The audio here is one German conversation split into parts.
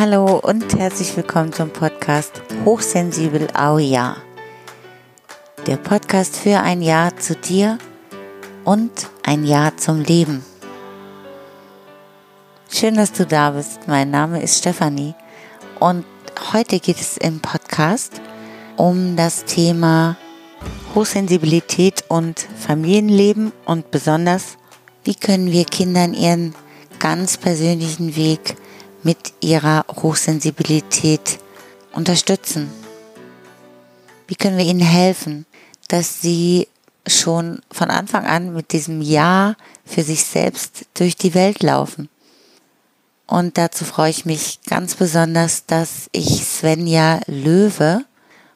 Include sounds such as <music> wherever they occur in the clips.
Hallo und herzlich willkommen zum Podcast Hochsensibel Au Ja. Der Podcast für ein Ja zu dir und ein Ja zum Leben. Schön, dass du da bist. Mein Name ist Stefanie und heute geht es im Podcast um das Thema Hochsensibilität und Familienleben und besonders, wie können wir Kindern ihren ganz persönlichen Weg mit ihrer Hochsensibilität unterstützen? Wie können wir ihnen helfen, dass sie schon von Anfang an mit diesem Ja für sich selbst durch die Welt laufen? Und dazu freue ich mich ganz besonders, dass ich Svenja Löwe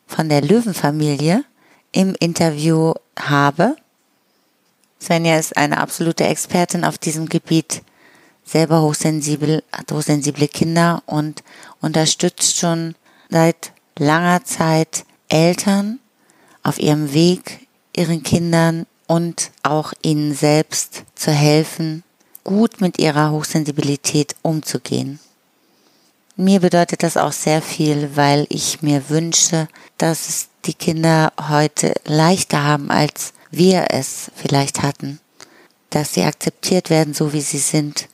von der Löwenfamilie im Interview habe. Svenja ist eine absolute Expertin auf diesem Gebiet selber hochsensibel, hat hochsensible Kinder und unterstützt schon seit langer Zeit Eltern auf ihrem Weg, ihren Kindern und auch ihnen selbst zu helfen, gut mit ihrer Hochsensibilität umzugehen. Mir bedeutet das auch sehr viel, weil ich mir wünsche, dass es die Kinder heute leichter haben, als wir es vielleicht hatten, dass sie akzeptiert werden, so wie sie sind,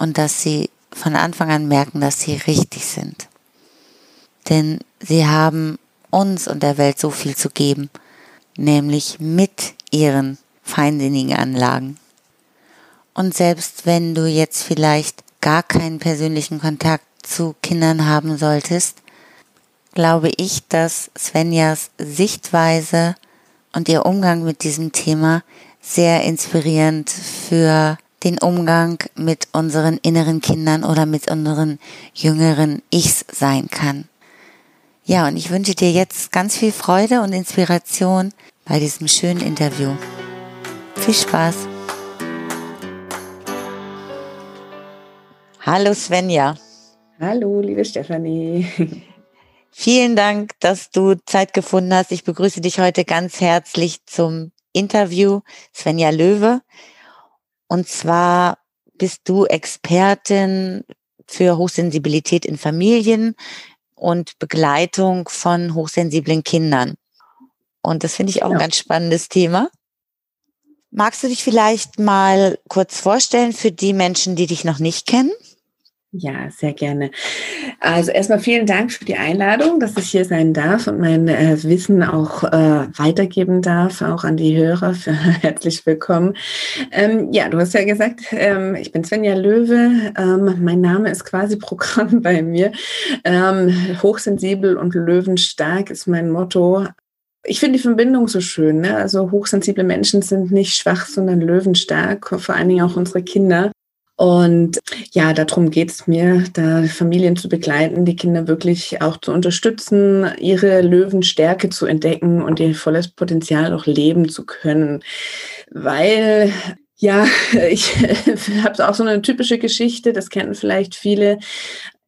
und dass sie von Anfang an merken, dass sie richtig sind. Denn sie haben uns und der Welt so viel zu geben, nämlich mit ihren feinsinnigen Anlagen. Und selbst wenn du jetzt vielleicht gar keinen persönlichen Kontakt zu Kindern haben solltest, glaube ich, dass Svenjas Sichtweise und ihr Umgang mit diesem Thema sehr inspirierend für den Umgang mit unseren inneren Kindern oder mit unseren jüngeren Ichs sein kann. Ja, und ich wünsche dir jetzt ganz viel Freude und Inspiration bei diesem schönen Interview. Viel Spaß! Hallo Svenja. Hallo, liebe Stefanie. <laughs> Vielen Dank, dass du Zeit gefunden hast. Ich begrüße dich heute ganz herzlich zum Interview. Svenja Löwe und zwar bist du Expertin für Hochsensibilität in Familien und Begleitung von hochsensiblen Kindern. Und das finde ich auch ja. ein ganz spannendes Thema. Magst du dich vielleicht mal kurz vorstellen für die Menschen, die dich noch nicht kennen? Ja, sehr gerne. Also erstmal vielen Dank für die Einladung, dass ich hier sein darf und mein äh, Wissen auch äh, weitergeben darf, auch an die Hörer. Für, <laughs> herzlich willkommen. Ähm, ja, du hast ja gesagt, ähm, ich bin Svenja Löwe. Ähm, mein Name ist quasi <laughs> Programm bei mir. Ähm, hochsensibel und löwenstark ist mein Motto. Ich finde die Verbindung so schön. Ne? Also hochsensible Menschen sind nicht schwach, sondern löwenstark, vor allen Dingen auch unsere Kinder. Und ja, darum geht es mir, da Familien zu begleiten, die Kinder wirklich auch zu unterstützen, ihre Löwenstärke zu entdecken und ihr volles Potenzial auch leben zu können. Weil ja, <laughs> ich <laughs> habe auch so eine typische Geschichte, das kennen vielleicht viele.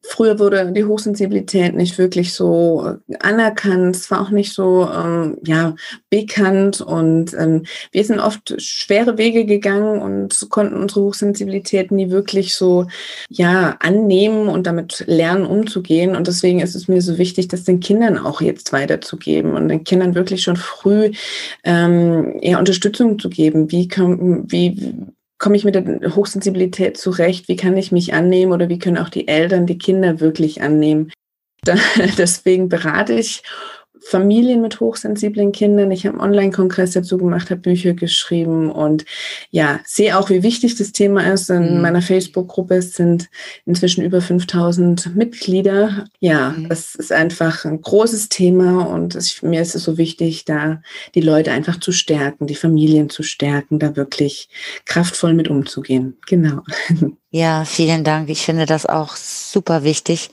Früher wurde die Hochsensibilität nicht wirklich so anerkannt, es war auch nicht so ähm, ja, bekannt und ähm, wir sind oft schwere Wege gegangen und konnten unsere Hochsensibilität nie wirklich so ja, annehmen und damit lernen umzugehen. Und deswegen ist es mir so wichtig, das den Kindern auch jetzt weiterzugeben und den Kindern wirklich schon früh ähm, eher Unterstützung zu geben. Wie, kann, wie komme ich mit der Hochsensibilität zurecht? Wie kann ich mich annehmen oder wie können auch die Eltern die Kinder wirklich annehmen? <laughs> Deswegen berate ich Familien mit hochsensiblen Kindern. Ich habe einen Online-Kongress dazu gemacht, habe Bücher geschrieben und ja, sehe auch, wie wichtig das Thema ist. In mhm. meiner Facebook-Gruppe sind inzwischen über 5000 Mitglieder. Ja, mhm. das ist einfach ein großes Thema und es, mir ist es so wichtig, da die Leute einfach zu stärken, die Familien zu stärken, da wirklich kraftvoll mit umzugehen. Genau. <laughs> Ja, vielen Dank. Ich finde das auch super wichtig.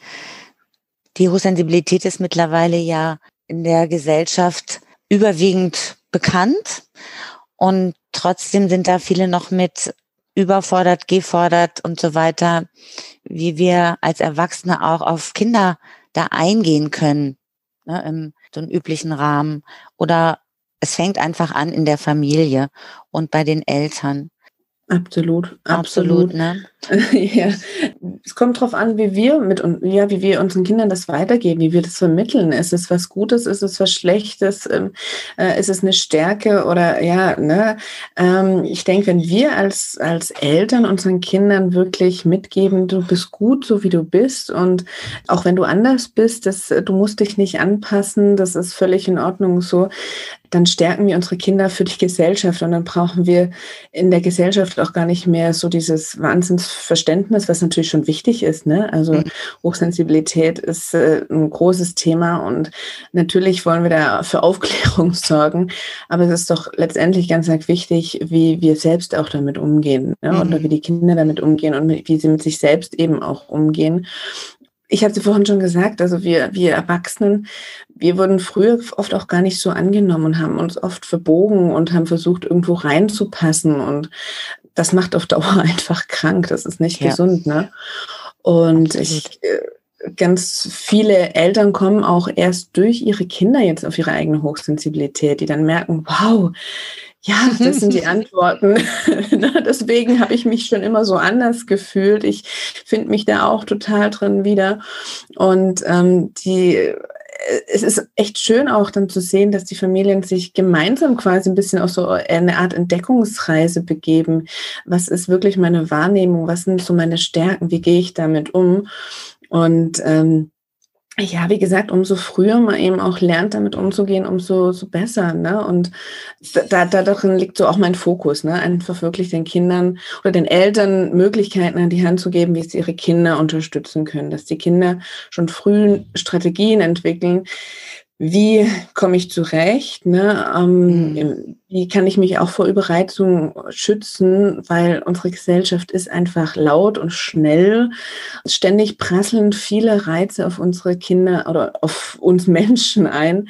Die Hochsensibilität ist mittlerweile ja in der Gesellschaft überwiegend bekannt und trotzdem sind da viele noch mit überfordert, gefordert und so weiter, wie wir als Erwachsene auch auf Kinder da eingehen können, ne, im so einem üblichen Rahmen. Oder es fängt einfach an in der Familie und bei den Eltern. Absolut, absolut. absolut ne? <laughs> ja, es kommt darauf an, wie wir mit ja, wie wir unseren Kindern das weitergeben, wie wir das vermitteln. Ist es was Gutes, ist es was Schlechtes, ähm, äh, ist es eine Stärke oder ja, ne? Ähm, ich denke, wenn wir als, als Eltern unseren Kindern wirklich mitgeben, du bist gut, so wie du bist und auch wenn du anders bist, das, du musst dich nicht anpassen, das ist völlig in Ordnung so, dann stärken wir unsere Kinder für die Gesellschaft und dann brauchen wir in der Gesellschaft auch gar nicht mehr so dieses Wahnsinnsverständnis, was natürlich schon wichtig ist. Ne? Also mhm. Hochsensibilität ist äh, ein großes Thema und natürlich wollen wir da für Aufklärung <laughs> sorgen, aber es ist doch letztendlich ganz, ganz wichtig, wie wir selbst auch damit umgehen ne? Mhm. oder wie die Kinder damit umgehen und wie sie mit sich selbst eben auch umgehen ich hatte vorhin schon gesagt, also wir, wir Erwachsenen, wir wurden früher oft auch gar nicht so angenommen und haben uns oft verbogen und haben versucht, irgendwo reinzupassen. Und das macht auf Dauer <laughs> einfach krank. Das ist nicht ja. gesund, ne? Und Absolut. ich, äh, ganz viele Eltern kommen auch erst durch ihre Kinder jetzt auf ihre eigene Hochsensibilität, die dann merken, wow, ja, das sind die <laughs> Antworten. <laughs> Deswegen habe ich mich schon immer so anders gefühlt. Ich finde mich da auch total drin wieder. Und ähm, die es ist echt schön auch dann zu sehen, dass die Familien sich gemeinsam quasi ein bisschen auf so eine Art Entdeckungsreise begeben. Was ist wirklich meine Wahrnehmung? Was sind so meine Stärken? Wie gehe ich damit um? Und ähm, ja, wie gesagt, umso früher man eben auch lernt, damit umzugehen, umso so besser. Ne? Und da, da darin liegt so auch mein Fokus, ne? einfach wirklich den Kindern oder den Eltern Möglichkeiten an die Hand zu geben, wie sie ihre Kinder unterstützen können, dass die Kinder schon früh Strategien entwickeln, wie komme ich zurecht, ne? Ähm, mhm. wie kann ich mich auch vor Überreizung schützen, weil unsere Gesellschaft ist einfach laut und schnell. Ständig prasseln viele Reize auf unsere Kinder oder auf uns Menschen ein.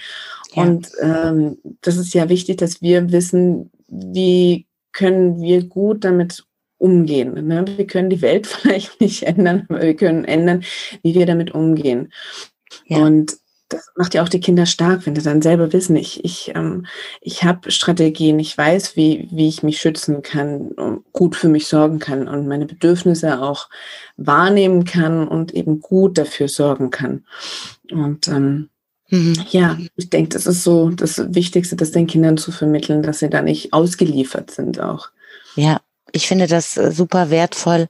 Ja. Und ähm, das ist ja wichtig, dass wir wissen, wie können wir gut damit umgehen. Ne? Wir können die Welt <laughs> vielleicht nicht ändern, aber wir können ändern, wie wir damit umgehen. Ja. Und das macht ja auch die Kinder stark, wenn sie dann selber wissen, ich, ich, ähm, ich habe Strategien, ich weiß, wie, wie ich mich schützen kann, gut für mich sorgen kann und meine Bedürfnisse auch wahrnehmen kann und eben gut dafür sorgen kann. Und ähm, mhm. ja, ich denke, das ist so das Wichtigste, das den Kindern zu vermitteln, dass sie da nicht ausgeliefert sind auch. Ja, ich finde das äh, super wertvoll,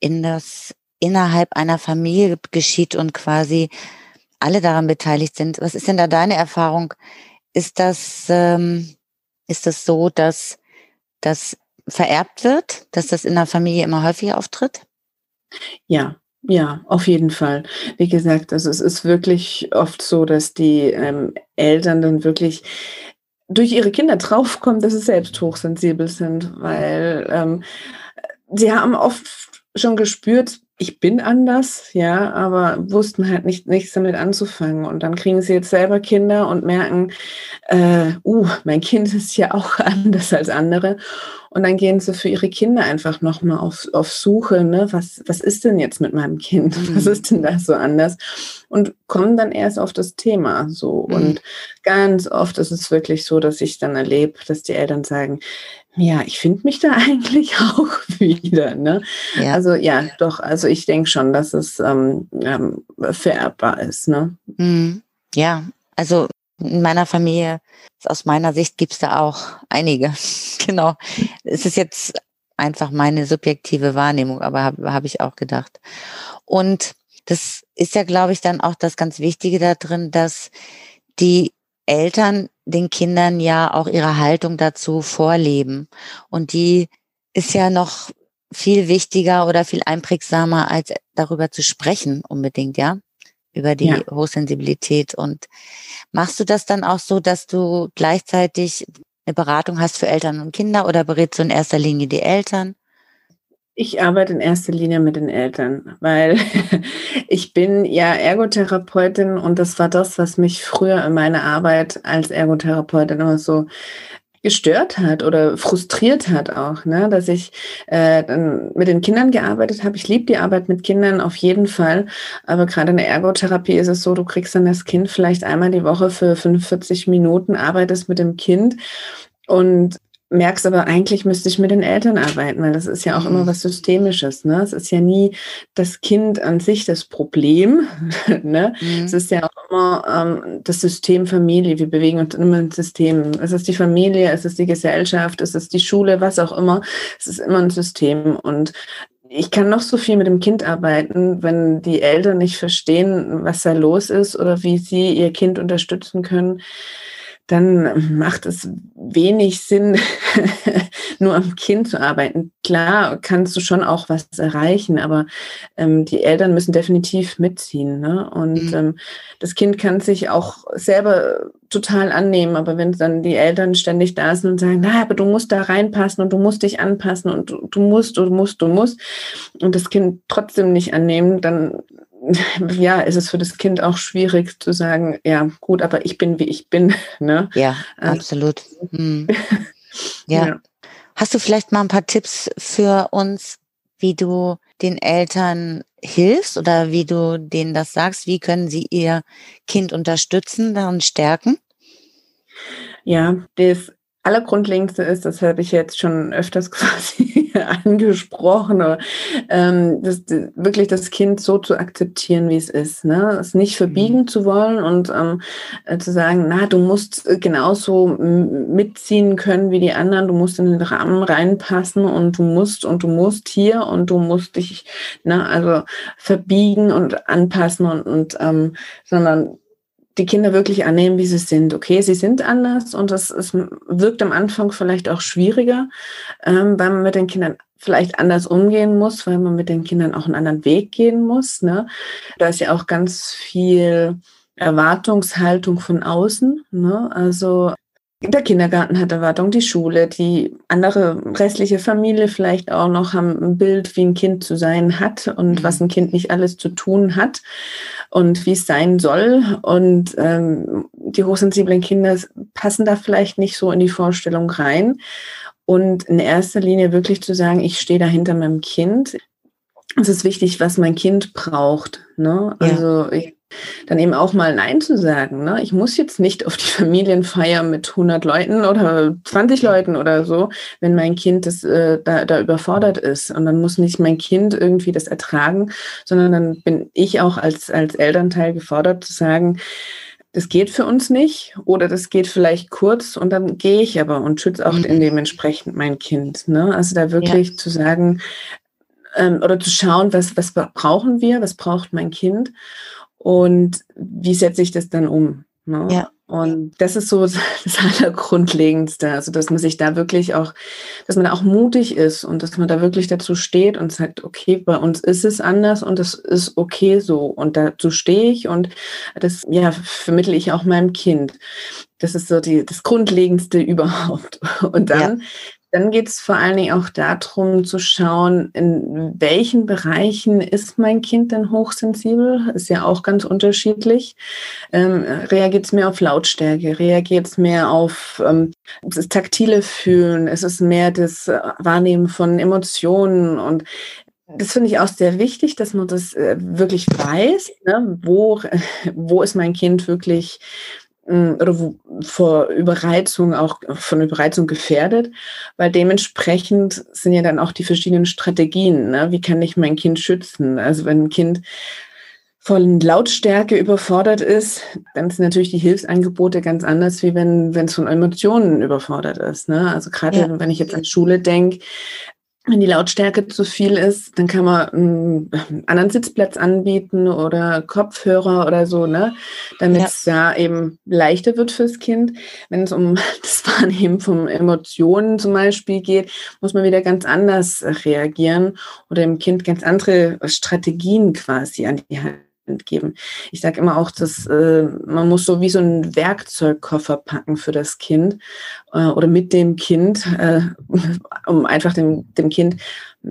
in das innerhalb einer Familie geschieht und quasi alle daran beteiligt sind. Was ist denn da deine Erfahrung? Ist das, ähm, ist das so, dass das vererbt wird, dass das in der Familie immer häufiger auftritt? Ja, ja, auf jeden Fall. Wie gesagt, also es ist wirklich oft so, dass die ähm, Eltern dann wirklich durch ihre Kinder draufkommen, dass sie selbst hochsensibel sind, weil ähm, sie haben oft schon gespürt, ich bin anders, ja, aber wussten halt nicht, nichts damit anzufangen. Und dann kriegen sie jetzt selber Kinder und merken, äh, uh, mein Kind <laughs> ist ja auch anders als andere. Und dann gehen sie für ihre Kinder einfach nochmal auf, auf Suche, ne? was, was ist denn jetzt mit meinem Kind? <laughs> Mhm. Was ist denn da so anders? Und kommen dann erst auf das Thema so. Mhm. Und ganz oft ist es wirklich so, dass ich dann erlebe, dass die Eltern sagen, ja, ich finde mich da <laughs> eigentlich auch wieder. Ne? Ja. Also ja, doch, also ich denke schon, dass es ähm, ähm, vererbbar ist. Ne? Mhm. Ja, also in meiner Familie, aus meiner Sicht gibt es da auch einige. <laughs> genau. Es ist jetzt einfach meine subjektive Wahrnehmung, aber habe hab ich auch gedacht. Und das ist ja, glaube ich, dann auch das ganz Wichtige da drin, dass die Eltern den Kindern ja auch ihre Haltung dazu vorleben. Und die ist ja noch viel wichtiger oder viel einprägsamer, als darüber zu sprechen unbedingt, ja? Über die ja. Hochsensibilität. Und machst du das dann auch so, dass du gleichzeitig eine Beratung hast für Eltern und Kinder oder berätst du in erster Linie die Eltern? Ich arbeite in erster Linie mit den Eltern, weil <laughs> ich bin ja Ergotherapeutin und das war das, was mich früher in meiner Arbeit als Ergotherapeutin immer so gestört hat oder frustriert hat auch, ne? dass ich äh, dann mit den Kindern gearbeitet habe. Ich liebe die Arbeit mit Kindern auf jeden Fall, aber gerade in der Ergotherapie ist es so, du kriegst dann das Kind vielleicht einmal die Woche für 45 Minuten, arbeitest mit dem Kind und merkst aber, eigentlich müsste ich mit den Eltern arbeiten, weil das ist ja auch mhm. immer was Systemisches. Ne? Es ist ja nie das Kind an sich das Problem. <laughs> ne? Mhm. Es ist ja auch immer ähm, das System Familie. Wir bewegen uns immer im System. Es ist die Familie, es ist die Gesellschaft, es ist die Schule, was auch immer. Es ist immer ein System. Und ich kann noch so viel mit dem Kind arbeiten, wenn die Eltern nicht verstehen, was da los ist oder wie sie ihr Kind unterstützen können dann macht es wenig Sinn, <laughs> nur am Kind zu arbeiten. Klar kannst du schon auch was erreichen, aber ähm, die Eltern müssen definitiv mitziehen. Ne? Und mhm. ähm, das Kind kann sich auch selber total annehmen, aber wenn dann die Eltern ständig da sind und sagen, na, aber du musst da reinpassen und du musst dich anpassen und du, du musst, du musst, du musst, und das Kind trotzdem nicht annehmen, dann <laughs> ja, ist es für das Kind auch schwierig zu sagen, ja, gut, aber ich bin, wie ich bin. <laughs> Ne? Ja, also, absolut. Hm. <laughs> Ja. ja. Hast du vielleicht mal ein paar Tipps für uns, wie du den Eltern hilfst oder wie du denen das sagst? Wie können sie ihr Kind unterstützen und stärken? Ja, das Allergrundlegendste ist, das habe ich jetzt schon öfters quasi <laughs> angesprochen, ähm, das, wirklich das Kind so zu akzeptieren, wie es ist. Ne? Es nicht verbiegen mhm. zu wollen und ähm, äh, zu sagen, na, du musst genauso mitziehen können wie die anderen, du musst in den Rahmen reinpassen und du musst und du musst hier und du musst dich, ne, also verbiegen und anpassen und, und ähm, sondern die Kinder wirklich annehmen, wie sie sind. Okay, sie sind anders und das ist, wirkt am Anfang vielleicht auch schwieriger, ähm, weil man mit den Kindern vielleicht anders umgehen muss, weil man mit den Kindern auch einen anderen Weg gehen muss. Ne? Da ist ja auch ganz viel Erwartungshaltung von außen. Ne? Also der Kindergarten hat Erwartungen, die Schule, die andere restliche Familie vielleicht auch noch haben ein Bild, wie ein Kind zu sein hat und mhm. was ein Kind nicht alles zu tun hat und wie es sein soll. Und ähm, die hochsensiblen Kinder passen da vielleicht nicht so in die Vorstellung rein. Und in erster Linie wirklich zu sagen, ich stehe da hinter meinem Kind. Es ist wichtig, was mein Kind braucht. Ne? Also ja. ich dann eben auch mal Nein zu sagen. Ne? Ich muss jetzt nicht auf die Familienfeier mit 100 Leuten oder 20 Leuten oder so, wenn mein Kind das, äh, da, da überfordert ist. Und dann muss nicht mein Kind irgendwie das ertragen, sondern dann bin ich auch als, als Elternteil gefordert zu sagen, das geht für uns nicht oder das geht vielleicht kurz und dann gehe ich aber und schütze auch mhm. dementsprechend mein Kind. Ne? Also da wirklich ja. zu sagen ähm, oder zu schauen, was, was brauchen wir, was braucht mein Kind und wie setze ich das dann um? Ne? Ja. Und das ist so <laughs> das Allergrundlegendste. Also, dass man sich da wirklich auch, dass man da auch mutig ist und dass man da wirklich dazu steht und sagt, okay, bei uns ist es anders und das ist okay so. Und dazu stehe ich und das, ja, vermittle ich auch meinem Kind. Das ist so die, das Grundlegendste <laughs> überhaupt. Und dann ja. Dann geht es vor allen Dingen auch darum zu schauen, in welchen Bereichen ist mein Kind denn hochsensibel? Ist ja auch ganz unterschiedlich. Ähm, reagiert es mehr auf Lautstärke? Reagiert es mehr auf ähm, das taktile Fühlen? Ist es mehr das Wahrnehmen von Emotionen? Und das finde ich auch sehr wichtig, dass man das äh, wirklich weiß, ne? wo, <laughs> wo ist mein Kind wirklich oder wo, vor Überreizung auch von Überreizung gefährdet, weil dementsprechend sind ja dann auch die verschiedenen Strategien. Ne? Wie kann ich mein Kind schützen? Also wenn ein Kind von Lautstärke überfordert ist, dann sind natürlich die Hilfsangebote ganz anders, wie wenn wenn es von Emotionen überfordert ist. Ne? Also gerade ja. wenn ich jetzt an Schule denke, wenn die Lautstärke zu viel ist, dann kann man einen anderen Sitzplatz anbieten oder Kopfhörer oder so, ne? Damit es ja. ja eben leichter wird fürs Kind. Wenn es um <laughs> das Wahrnehmen von Emotionen zum Beispiel geht, muss man wieder ganz anders reagieren oder dem Kind ganz andere Strategien quasi an die Hand geben. Ich sage immer auch, dass äh, man muss so wie so einen Werkzeugkoffer packen für das Kind äh, oder mit dem Kind, äh, um einfach dem, dem Kind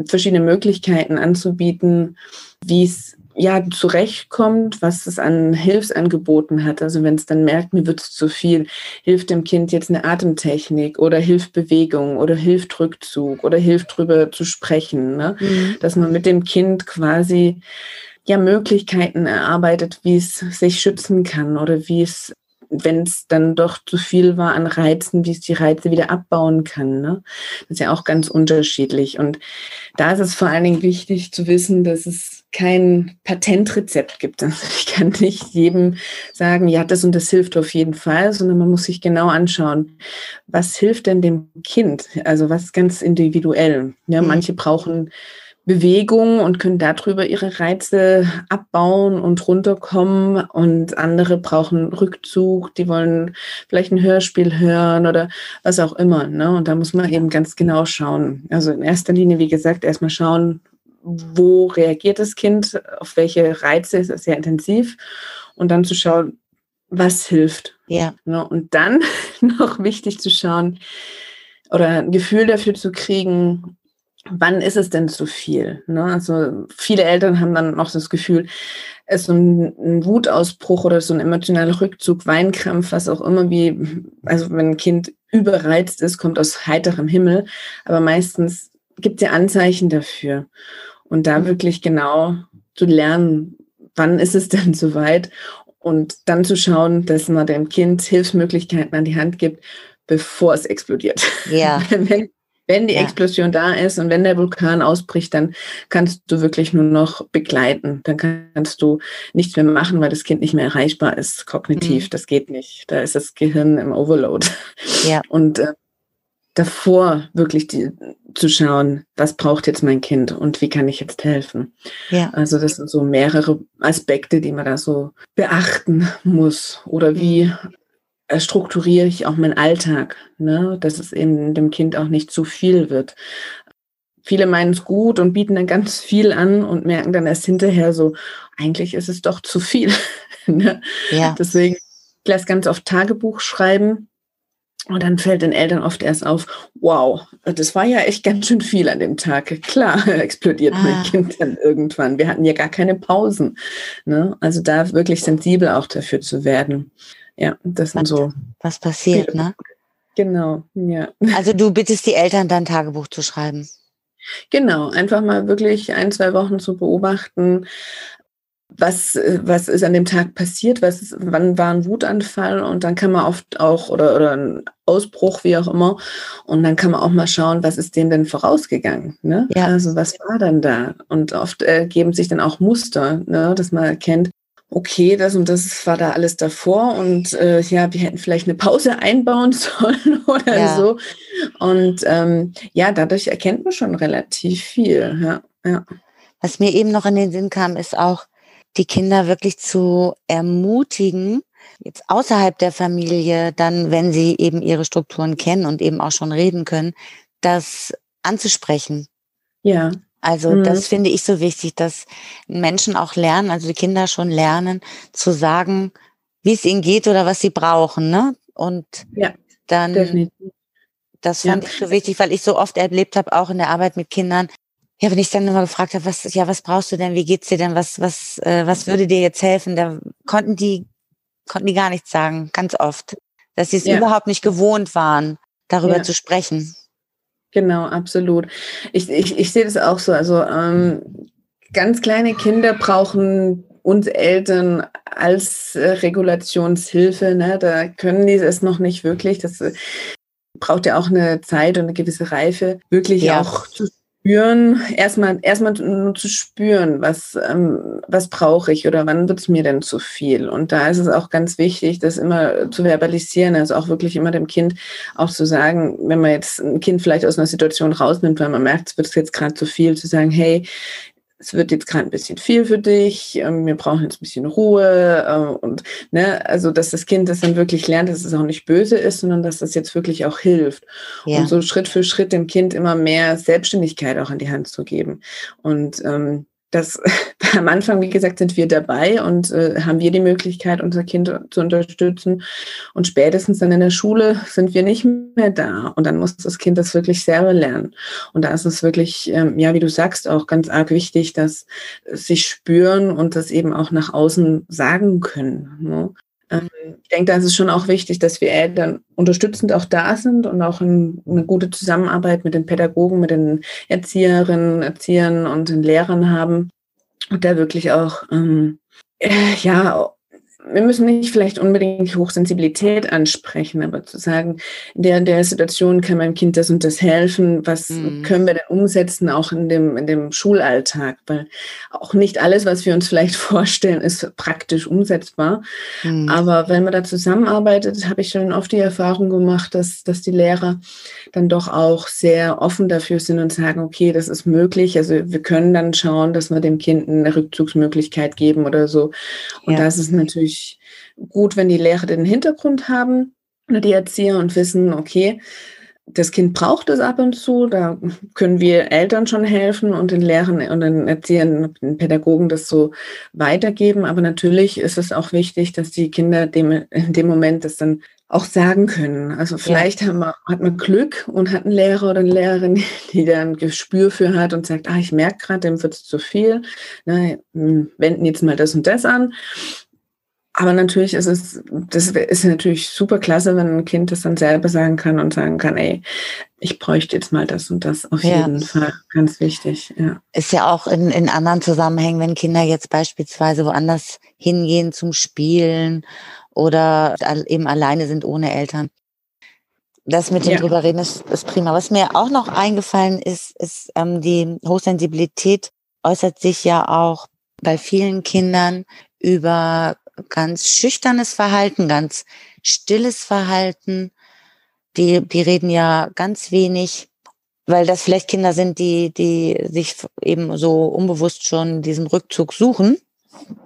verschiedene Möglichkeiten anzubieten, wie es ja zurechtkommt, was es an Hilfsangeboten hat. Also wenn es dann merkt, mir wird es zu viel, hilft dem Kind jetzt eine Atemtechnik oder hilft Bewegung oder hilft Rückzug oder hilft drüber zu sprechen. Ne? Mhm. Dass man mit dem Kind quasi ja Möglichkeiten erarbeitet, wie es sich schützen kann oder wie es wenn es dann doch zu viel war an Reizen, wie es die Reize wieder abbauen kann. Ne? Das ist ja auch ganz unterschiedlich. Und da ist es vor allen Dingen wichtig zu wissen, dass es kein Patentrezept gibt. Also ich kann nicht jedem sagen, ja, das und das hilft auf jeden Fall, sondern man muss sich genau anschauen, was hilft denn dem Kind? Also was ganz individuell. Ja, mhm. manche brauchen Bewegung und können darüber ihre Reize abbauen und runterkommen. Und andere brauchen Rückzug, die wollen vielleicht ein Hörspiel hören oder was auch immer. Ne? Und da muss man eben ganz genau schauen. Also in erster Linie, wie gesagt, erstmal schauen, wo reagiert das Kind, auf welche Reize ist es sehr intensiv und dann zu schauen, was hilft. Ja. Ne? Und dann <laughs> noch wichtig zu schauen oder ein Gefühl dafür zu kriegen, wann ist es denn zu viel? Ne? Also viele Eltern haben dann noch das Gefühl, es ist so ein, ein, Wutausbruch oder so ein emotionaler Rückzug, Weinkrampf, was auch immer wie, also wenn ein Kind überreizt ist, kommt aus heiterem Himmel, aber meistens gibt es ja Anzeichen dafür. Und da mhm. wirklich genau zu lernen, wann ist es denn soweit und dann zu schauen, dass man dem Kind Hilfsmöglichkeiten an die Hand gibt, bevor es explodiert. Ja. <laughs> wenn, wenn die ja. Explosion da ist und wenn der Vulkan ausbricht, dann kannst du wirklich nur noch begleiten. Dann kannst du nichts mehr machen, weil das Kind nicht mehr erreichbar ist, kognitiv. Mhm. Das geht nicht. Da ist das Gehirn im Overload. Ja. <laughs> Und äh, davor wirklich die, zu schauen, was braucht jetzt mein Kind und wie kann ich jetzt helfen. Ja. Also das sind so mehrere Aspekte, die man da so beachten muss. Oder wie mhm. Strukturiere ich auch meinen Alltag, ne? dass es eben dem Kind auch nicht zu viel wird. Viele meinen es gut und bieten dann ganz viel an und merken dann erst hinterher so, eigentlich ist es doch zu viel. <laughs> ne? ja. Deswegen, ich lasse ganz oft Tagebuch schreiben und dann fällt den Eltern oft erst auf, wow, das war ja echt ganz schön viel an dem Tag. Klar, <laughs> explodiert ah. mein Kind dann irgendwann. Wir hatten ja gar keine Pausen. Ne? Also da wirklich sensibel auch dafür zu werden. Ja, das sind so. Was passiert, ne? Genau, ja. <laughs> Also du bittest die Eltern dann Tagebuch zu schreiben. Genau, einfach mal wirklich ein, zwei Wochen zu beobachten, was, was ist an dem Tag passiert, was, wann war ein Wutanfall und dann kann man oft auch, oder, oder ein Ausbruch, wie auch immer, und dann kann man auch mal schauen, was ist dem denn vorausgegangen, ne? Ja. Also was war dann da? Und oft äh, geben sich dann auch Muster, ne, dass man erkennt, okay, das und das war da alles davor und äh, ja, wir hätten vielleicht eine Pause <laughs> einbauen sollen <laughs> oder ja. so. Und ähm, ja, dadurch erkennt man schon relativ viel. Ja, ja. Was mir eben noch in den Sinn kam, ist auch, die Kinder wirklich zu ermutigen, jetzt außerhalb der Familie, dann, wenn sie eben ihre Strukturen kennen und eben auch schon reden können, das anzusprechen. Ja. Also mhm. das finde ich so wichtig, dass Menschen auch lernen, also die Kinder schon lernen, zu sagen, wie es ihnen geht oder was sie brauchen. Ne? Und ja, dann, definitiv. das fand ja. ich so wichtig, weil ich so oft erlebt habe, auch in der Arbeit mit Kindern, ja, wenn ich dann immer gefragt habe, was, ja, was brauchst du denn, wie geht's dir denn, was, was, äh, was würde dir jetzt helfen, da konnten die, konnten die gar nichts sagen, ganz oft, dass sie es ja. überhaupt nicht gewohnt waren, darüber zu sprechen. Genau, absolut. Ich, ich, ich sehe das auch so. Also ähm, ganz kleine Kinder brauchen uns Eltern als äh, Regulationshilfe. Ne? Da können die es noch nicht wirklich. Das äh, braucht ja auch eine Zeit und eine gewisse Reife, wirklich ja. auch zu spüren, erstmal erstmal nur zu spüren, was, ähm, was brauche ich oder wann wird es mir denn zu viel. Und da ist es auch ganz wichtig, das immer zu verbalisieren, also auch wirklich immer dem Kind auch zu sagen, wenn man jetzt ein Kind vielleicht aus einer Situation rausnimmt, weil man merkt, es wird jetzt gerade zu viel, zu sagen, hey, es wird jetzt gerade ein bisschen viel für dich, ähm, wir brauchen jetzt ein bisschen Ruhe äh, und ne, also dass das Kind das dann wirklich lernt, dass es auch nicht böse ist, sondern dass das jetzt wirklich auch hilft. Ja. Und so Schritt für Schritt dem Kind immer mehr Selbstständigkeit auch an die Hand zu geben. Und ähm, das <laughs> am Anfang, wie gesagt, sind wir dabei und äh, haben wir die Möglichkeit, unser Kind zu unterstützen. Und spätestens dann in der Schule sind wir nicht mehr da. Und dann muss das Kind das wirklich selber lernen. Und da ist es wirklich, ähm, ja, wie du sagst, auch ganz arg wichtig, dass sie spüren und das eben auch nach außen sagen können. Ne? Ähm, ich denke, da ist es schon auch wichtig, dass wir Eltern unterstützend auch da sind und auch in, eine gute Zusammenarbeit mit den Pädagogen, mit den Erzieherinnen, Erziehern und den Lehrern haben und da wirklich auch ähm, äh, ja wir müssen nicht vielleicht unbedingt Hochsensibilität ansprechen, aber zu sagen, in der, der Situation kann meinem Kind das und das helfen, was mhm. können wir denn umsetzen, auch in dem, in dem Schulalltag, weil auch nicht alles, was wir uns vielleicht <laughs> vorstellen, ist praktisch umsetzbar. Mhm. Aber wenn man da zusammenarbeitet, habe ich schon oft die Erfahrung gemacht, dass, dass die Lehrer dann doch auch sehr offen dafür sind und sagen, okay, das ist möglich. Also wir können dann schauen, dass wir dem Kind eine Rückzugsmöglichkeit geben oder so. Und ja. das ist natürlich natürlich gut, wenn die Lehrer den Hintergrund haben oder die Erzieher und wissen, okay, das Kind braucht es ab und zu, da können wir Eltern schon helfen und den Lehrern und den Erziehern, den Pädagogen das so weitergeben. Aber natürlich ist es auch wichtig, dass die Kinder dem, in dem Moment das dann auch sagen können. Also vielleicht ja. wir, hat man Glück und hat einen Lehrer oder eine Lehrerin, die da ein Gespür für hat und sagt, ah, ich merke gerade, dem wird es zu viel. Na, hm, wenden jetzt mal das und das an. Aber natürlich ist es, das ist natürlich super klasse, wenn ein Kind das dann selber sagen kann und sagen kann, ey, ich bräuchte jetzt mal das und das auf ja. jeden Fall. Ganz wichtig, ja. Ist ja auch in, in anderen Zusammenhängen, wenn Kinder jetzt beispielsweise woanders hingehen zum Spielen oder eben alleine sind ohne Eltern. Das mit dem ja. drüber reden ist, ist prima. Was mir auch noch eingefallen ist, ist ähm, die Hochsensibilität äußert sich ja auch bei vielen Kindern über ganz schüchternes Verhalten, ganz stilles Verhalten. Die, die reden ja ganz wenig, weil das vielleicht Kinder sind, die, die sich eben so unbewusst schon diesen Rückzug suchen.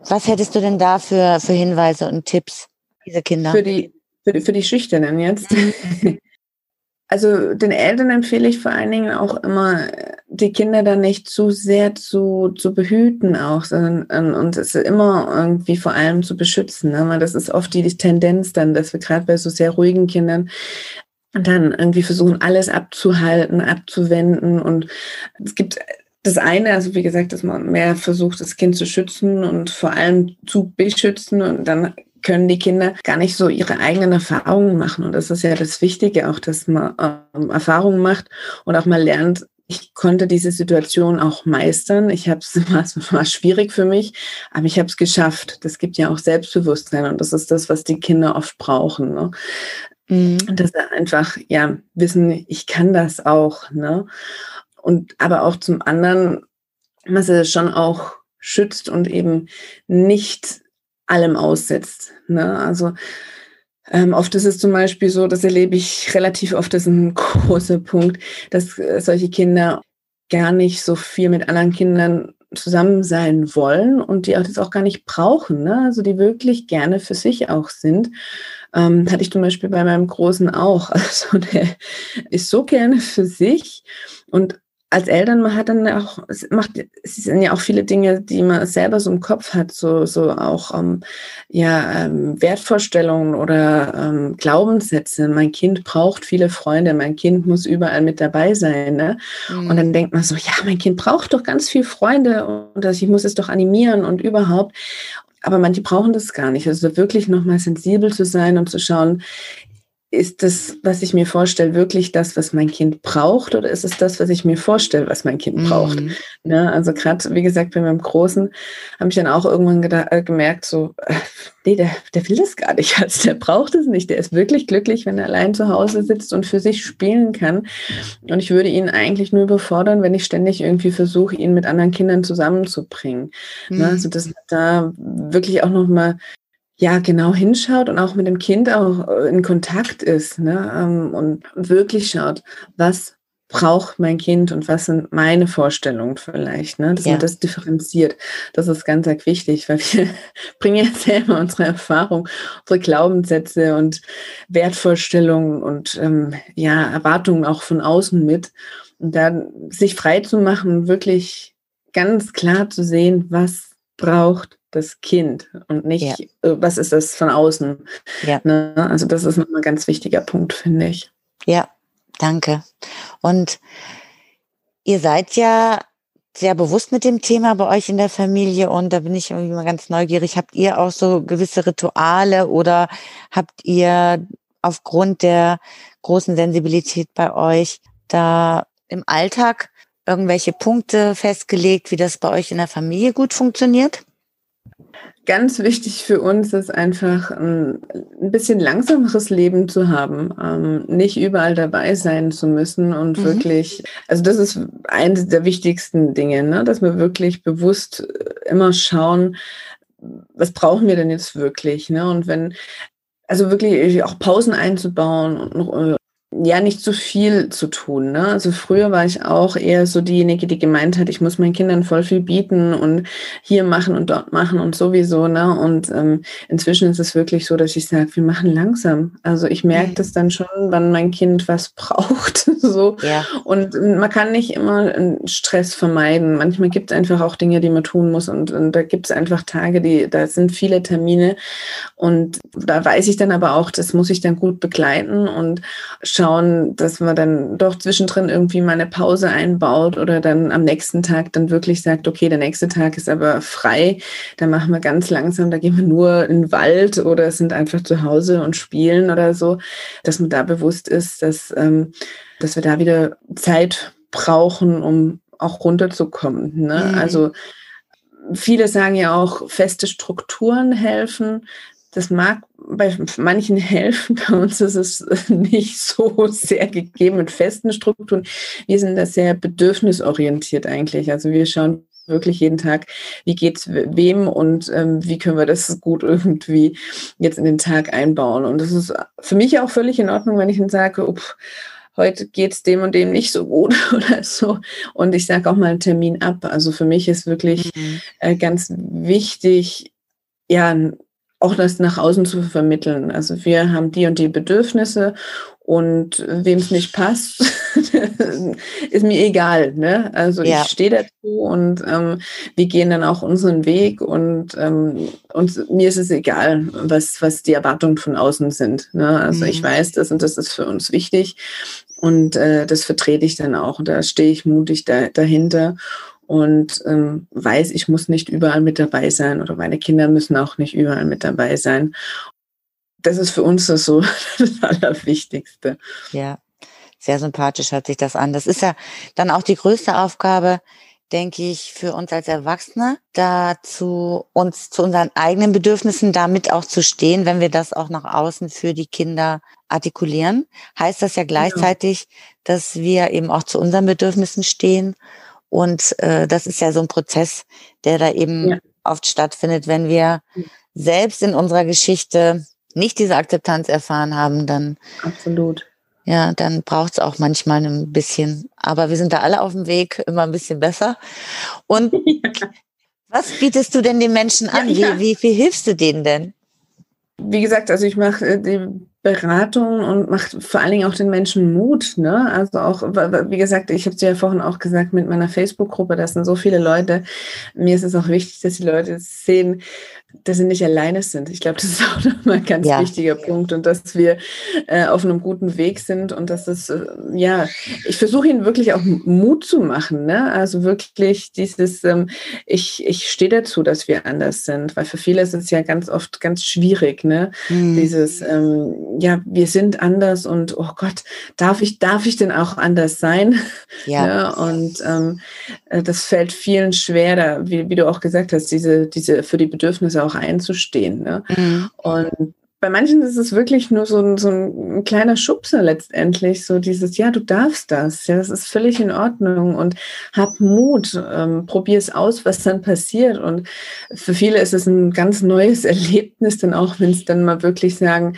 Was hättest du denn da für, für Hinweise und Tipps, diese Kinder? Für die, für die, für die Schüchternen jetzt. <laughs> Also den Eltern empfehle ich vor allen Dingen auch immer, die Kinder dann nicht zu sehr zu, zu behüten auch, sondern ähm, und es immer irgendwie vor allem zu beschützen. Ne? Weil das ist oft die Tendenz dann, dass wir gerade bei so sehr ruhigen Kindern dann irgendwie versuchen, alles abzuhalten, abzuwenden. Und es gibt das eine, also wie gesagt, dass man mehr versucht, das Kind zu schützen und vor allem zu beschützen. Und dann können die Kinder gar nicht so ihre eigenen Erfahrungen machen. Und das ist ja das Wichtige auch, dass man ähm, Erfahrungen macht und auch mal lernt, ich konnte diese Situation auch meistern. Ich habe es <laughs> war schwierig für mich, aber ich habe es geschafft. Das gibt ja auch Selbstbewusstsein und das ist das, was die Kinder oft brauchen. Ne? Mhm. Dass sie einfach ja wissen, ich kann das auch. Ne? Und aber auch zum anderen, dass sie schon auch schützt und eben nicht allem aussetzt. Ne? Also ähm, oft ist es zum Beispiel so, das erlebe ich relativ oft, das ist ein <laughs> großer Punkt, dass äh, solche Kinder gar nicht so viel mit anderen Kindern zusammen sein wollen und die auch das auch gar nicht brauchen, ne? also die wirklich gerne für sich auch sind. Ähm, hatte ich zum Beispiel bei meinem Großen auch. <laughs> Also der ist so gerne für sich und als Eltern, man hat dann auch, es macht, es sind ja auch viele Dinge, die man selber so im Kopf hat, so, so auch ähm, ja, ähm, Wertvorstellungen oder ähm, Glaubenssätze. Mein Kind braucht viele Freunde, mein Kind muss überall mit dabei sein. Ne? Mhm. Und dann denkt man so, ja, mein Kind braucht doch ganz viele Freunde und ich muss es doch animieren und überhaupt. Aber manche brauchen das gar nicht. Also wirklich nochmal sensibel zu sein und zu schauen, ist das, was ich mir vorstelle, wirklich das, was mein Kind braucht oder ist es das, was ich mir vorstelle, was mein Kind braucht? Mhm. Ne? Also gerade, wie gesagt, bei meinem Großen habe ich dann auch irgendwann äh, gemerkt, so, äh, nee, der, der will das gar nicht, <laughs> also der braucht es nicht. Der ist wirklich glücklich, wenn er allein zu Hause sitzt und für sich spielen kann. Und ich würde ihn eigentlich nur überfordern, wenn ich ständig irgendwie versuche, ihn mit anderen Kindern zusammenzubringen. Ne? Mhm. Ne? Also dass da wirklich auch nochmal ja genau hinschaut und auch mit dem Kind auch äh, in Kontakt ist ne? Ähm, und wirklich schaut, was braucht mein Kind und was sind meine Vorstellungen vielleicht, ne? dass ja. man das differenziert. Das ist ganz, ganz wichtig, weil wir <laughs> bringen ja selber unsere Erfahrung, unsere Glaubenssätze und Wertvorstellungen und ähm, ja, Erwartungen auch von außen mit. Und dann sich frei zu machen, wirklich ganz klar zu sehen, was braucht das Kind und nicht, ja. Äh, was ist das von außen. Ja. Ne? Also das ist nochmal ein ganz wichtiger Punkt, finde ich. Ja, danke. Und ihr seid ja sehr bewusst mit dem Thema bei euch in der Familie und da bin ich irgendwie mal ganz neugierig. Habt ihr auch so gewisse Rituale oder habt ihr aufgrund der großen Sensibilität bei euch da im Alltag irgendwelche Punkte festgelegt, wie das bei euch in der Familie gut funktioniert? Ganz wichtig für uns ist einfach ein, ein bisschen langsameres Leben zu haben, ähm, nicht überall dabei sein zu müssen und mhm. wirklich, also das ist eines der wichtigsten Dinge, ne? dass wir wirklich bewusst immer schauen, was brauchen wir denn jetzt wirklich? Ne? Und wenn, also wirklich auch Pausen einzubauen und ja nicht so viel zu tun. Ne? Also früher war ich auch eher so diejenige, die gemeint hat, ich muss meinen Kindern voll viel bieten und hier machen und dort machen und sowieso. Ne? Und ähm, inzwischen ist es wirklich so, dass ich sage, wir machen langsam. Also ich merke mhm. das dann schon, wann mein Kind was <laughs> braucht. so. Ja. Und man kann nicht immer Stress vermeiden. Manchmal gibt es einfach auch Dinge, die man tun muss. Und, und da gibt es einfach Tage, die, da sind viele Termine. Und da weiß ich dann aber auch, das muss ich dann gut begleiten und schauen, schauen, dass man dann doch zwischendrin irgendwie mal eine Pause einbaut oder dann am nächsten Tag dann wirklich sagt, okay, der nächste Tag ist aber frei, da machen wir ganz langsam, da gehen wir nur in den Wald oder sind einfach zu Hause und spielen oder so, dass man da bewusst ist, dass, ähm, dass wir da wieder Zeit brauchen, um auch runterzukommen. Ne? Mhm. Also viele sagen ja auch, feste Strukturen helfen. Das mag bei manchen helfen, bei uns ist es <laughs> nicht so sehr gegeben mit festen Strukturen. Wir sind da sehr bedürfnisorientiert eigentlich. Also wir schauen wirklich jeden Tag, wie geht's wem und ähm, wie können wir das gut irgendwie jetzt in den Tag einbauen. Und das ist für mich auch völlig in Ordnung, wenn ich dann sage, up, heute geht's dem und dem nicht so gut <laughs> oder so. Und ich sage auch mal einen Termin ab. Also für mich ist wirklich mhm. äh, ganz wichtig, ja, auch das nach außen zu vermitteln. Also wir haben die und die Bedürfnisse und wem es nicht passt, <laughs> ist mir egal. Ne? Also ja. ich stehe dazu und ähm, wir gehen dann auch unseren Weg und, ähm, und mir ist es egal, was, was die Erwartungen von außen sind. Ne? Also mhm. ich weiß das und das ist für uns wichtig und äh, das vertrete ich dann auch und da stehe ich mutig da, dahinter und ähm, weiß, ich muss nicht überall mit dabei sein oder meine Kinder müssen auch nicht überall mit dabei sein. Das ist für uns das so <laughs> das Allerwichtigste. Ja, sehr sympathisch hört sich das an. Das ist ja dann auch die größte Aufgabe, denke ich, für uns als Erwachsene, dazu uns zu unseren eigenen Bedürfnissen damit auch zu stehen, wenn wir das auch nach außen für die Kinder artikulieren, heißt das ja gleichzeitig, ja. dass wir eben auch zu unseren Bedürfnissen stehen und äh, das ist ja so ein Prozess, der da eben ja. oft stattfindet. Wenn wir selbst in unserer Geschichte nicht diese Akzeptanz erfahren haben, dann absolut. Ja, dann braucht es auch manchmal ein bisschen. Aber wir sind da alle auf dem Weg, immer ein bisschen besser. Und <laughs> ja. was bietest du denn den Menschen an? Ja, wie, wie, wie hilfst du denen denn? Wie gesagt, also ich mache äh, die Beratung und macht vor allen Dingen auch den Menschen Mut. Ne? Also auch, wie gesagt, ich habe es ja vorhin auch gesagt mit meiner Facebook-Gruppe, das sind so viele Leute. Mir ist es auch wichtig, dass die Leute sehen, dass sie nicht alleine sind. Ich glaube, das ist <laughs> auch nochmal ein ganz ja. wichtiger Punkt und dass wir äh, auf einem guten Weg sind und dass es, äh, ja, ich versuche ihnen wirklich auch Mut zu machen. Ne? Also wirklich dieses, ähm, ich, ich stehe dazu, dass wir anders sind, weil für viele ist es ja ganz oft ganz schwierig, ne? Mhm. Dieses, ähm, ja, wir sind anders und oh Gott, darf ich, darf ich denn auch anders sein? <laughs> Ja. Ne? Und ähm, äh, das fällt vielen schwer, da, wie, wie du auch gesagt hast, diese, diese für die Bedürfnisse auch einzustehen. Ne? Mhm. Und bei manchen ist es wirklich nur so ein, so ein kleiner Schubser letztendlich, so dieses, ja, du darfst das, ja, das ist völlig in Ordnung und hab Mut, ähm, probier es aus, was dann passiert. Und für viele ist es ein ganz neues <laughs> Erlebnis, dann auch, wenn es dann mal wirklich sagen,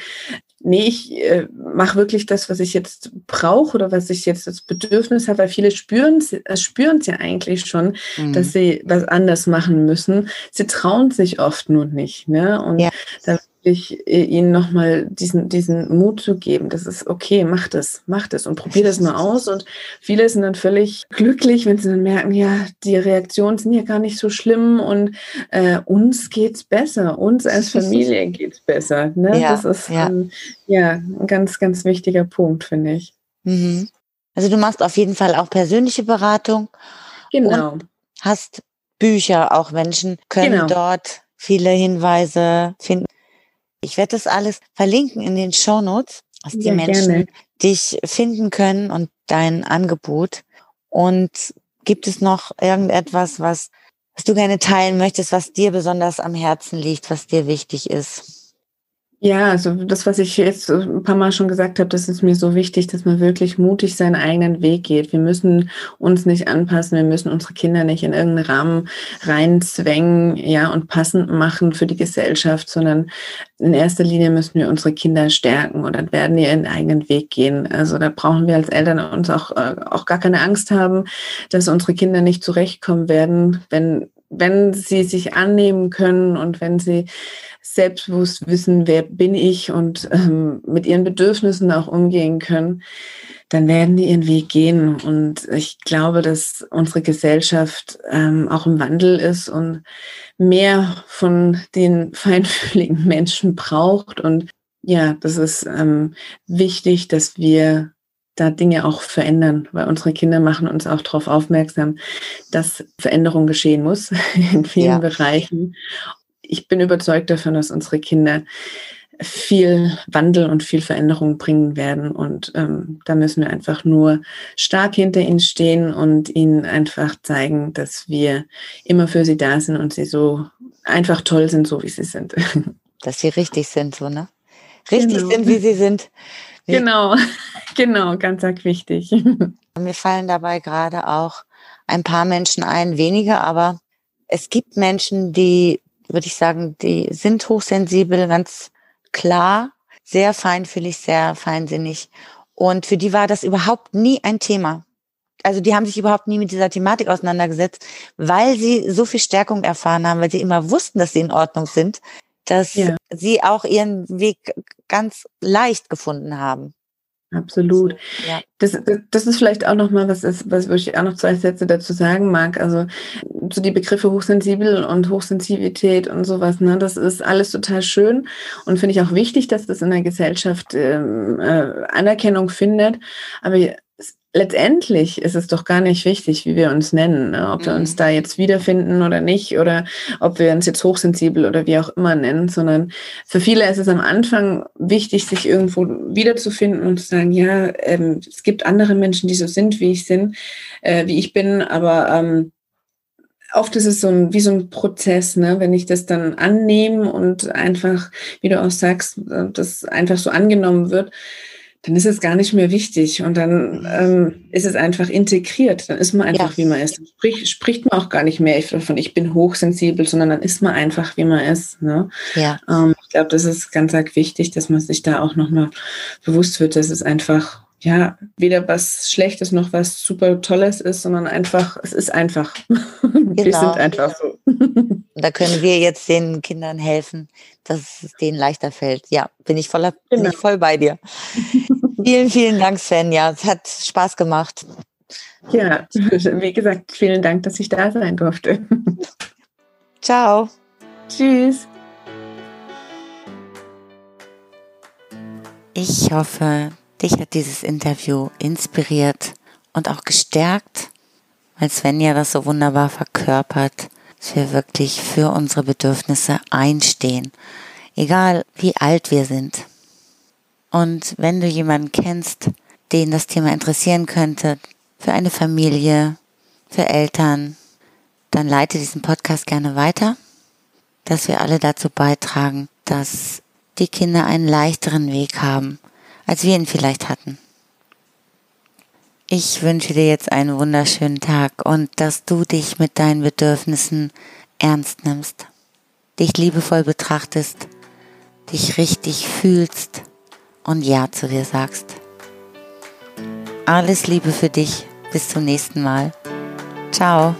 nee, ich äh, mache wirklich das, was ich jetzt brauche oder was ich jetzt das Bedürfnis habe, weil viele spüren es äh, spüren ja eigentlich schon, mhm. dass sie was anders machen müssen. Sie trauen sich oft nur nicht. Ne? Und ja. da wirklich äh, ihnen nochmal diesen, diesen Mut zu geben. Das ist okay, mach das, mach das und probier das mal aus. Und viele sind dann völlig glücklich, wenn sie dann merken, ja, die Reaktionen sind ja gar nicht so schlimm und äh, uns geht's besser, uns als Familie <laughs> geht's besser. Ne? Ja, das ist ja. Ähm, ja ein ganz, ganz wichtiger Punkt, finde ich. Mhm. Also du machst auf jeden Fall auch persönliche Beratung. Genau. Hast Bücher, auch Menschen können genau. dort viele Hinweise finden. Ich werde das alles verlinken in den Show Notes, dass die ja, Menschen gerne. dich finden können und dein Angebot. Und gibt es noch irgendetwas, was was du gerne teilen möchtest, was dir besonders am Herzen liegt, was dir wichtig ist. Ja, also das, was ich jetzt ein paar Mal schon gesagt habe, das ist mir so wichtig, dass man wirklich mutig seinen eigenen Weg geht. Wir müssen uns nicht anpassen, wir müssen unsere Kinder nicht in irgendeinen Rahmen reinzwängen, ja, und passend machen für die Gesellschaft, sondern in erster Linie müssen wir unsere Kinder stärken und dann werden die ihren eigenen Weg gehen. Also da brauchen wir als Eltern uns auch, äh, auch gar keine Angst haben, dass unsere Kinder nicht zurechtkommen werden, wenn wenn sie sich annehmen können und wenn sie selbstbewusst wissen, wer bin ich und ähm, mit ihren Bedürfnissen auch umgehen können, dann werden die ihren Weg gehen. Und ich glaube, dass unsere Gesellschaft ähm, auch im Wandel ist und mehr von den <laughs> feinfühligen Menschen braucht. Und ja, das ist ähm, wichtig, dass wir da Dinge auch verändern, weil unsere Kinder machen uns auch darauf aufmerksam, dass Veränderung geschehen muss <laughs> in vielen ja. Bereichen. Ich bin überzeugt davon, dass unsere Kinder viel Wandel und viel Veränderung bringen werden. Und ähm, da müssen wir einfach nur stark hinter ihnen stehen und ihnen einfach zeigen, dass wir immer für sie da sind und sie so einfach toll sind, so wie sie sind. <laughs> Dass sie richtig sind, so, ne? Richtig genau. sind, wie sie sind. <laughs> Genau, <laughs> genau, ganz arg wichtig. Mir fallen dabei gerade auch ein paar Menschen ein, wenige, aber es gibt Menschen, die, würde ich sagen, die sind hochsensibel, ganz klar, sehr feinfühlig, sehr feinsinnig. Und für die war das überhaupt nie ein Thema. Also die haben sich überhaupt nie mit dieser Thematik auseinandergesetzt, weil sie so viel Stärkung erfahren haben, weil sie immer wussten, dass sie in Ordnung sind, dass ja. sie auch ihren Weg ganz leicht gefunden haben. Absolut. Ja. Das, das ist vielleicht auch nochmal, was ist, was ich auch noch zwei Sätze dazu sagen mag. Also so die Begriffe hochsensibel und Hochsensibilität und sowas, ne, das ist alles total schön und finde ich auch wichtig, dass das in der Gesellschaft ähm, äh, Anerkennung findet. Aber letztendlich ist es doch gar nicht wichtig, wie wir uns nennen, ne? ob mhm. wir uns mhm. da jetzt wiederfinden oder nicht oder ob wir uns jetzt hochsensibel oder wie auch immer nennen, sondern für viele ist es am Anfang wichtig, sich irgendwo wiederzufinden und zu sagen, ja, ähm, es gibt andere Menschen, die so sind, wie ich bin, äh, wie ich bin, aber ähm, oft ist es so ein, wie so ein Prozess, ne? wenn ich das dann annehme und einfach, wie du auch sagst, äh, das einfach so angenommen wird, dann ist es gar nicht mehr wichtig und dann ähm, ist es einfach integriert. Dann ist man einfach, ja. wie man ist. Dann sprich, spricht man auch gar nicht mehr von ich bin hochsensibel, sondern dann ist man einfach, wie man ist. Ne? Ja. Ähm, ich glaube, das ist ganz arg wichtig, dass man sich da auch nochmal bewusst wird, dass es einfach ja, weder was Schlechtes noch was super Tolles ist, sondern einfach, es ist einfach. <laughs> Genau. Wir sind einfach so. <laughs> da können wir jetzt den Kindern helfen, dass es denen leichter fällt. Ja, bin ich, voller, genau. bin ich voll bei dir. <laughs> vielen, vielen Dank, Sven. Ja, es hat Spaß gemacht. Ja, <laughs> wie gesagt, vielen Dank, dass ich da sein durfte. Ciao. Tschüss. Ich hoffe, Dich hat dieses Interview inspiriert und auch gestärkt, weil Svenja das so wunderbar verkörpert, dass wir wirklich für unsere Bedürfnisse einstehen, egal wie alt wir sind. Und wenn du jemanden kennst, den das Thema interessieren könnte, für eine Familie, für Eltern, dann leite diesen Podcast gerne weiter, dass wir alle dazu beitragen, dass die Kinder einen leichteren Weg haben, als wir ihn vielleicht hatten. Ich wünsche dir jetzt einen wunderschönen Tag und dass du dich mit deinen Bedürfnissen ernst nimmst, dich liebevoll betrachtest, dich richtig fühlst und Ja zu dir sagst. Alles Liebe für dich. Bis zum nächsten Mal. Ciao.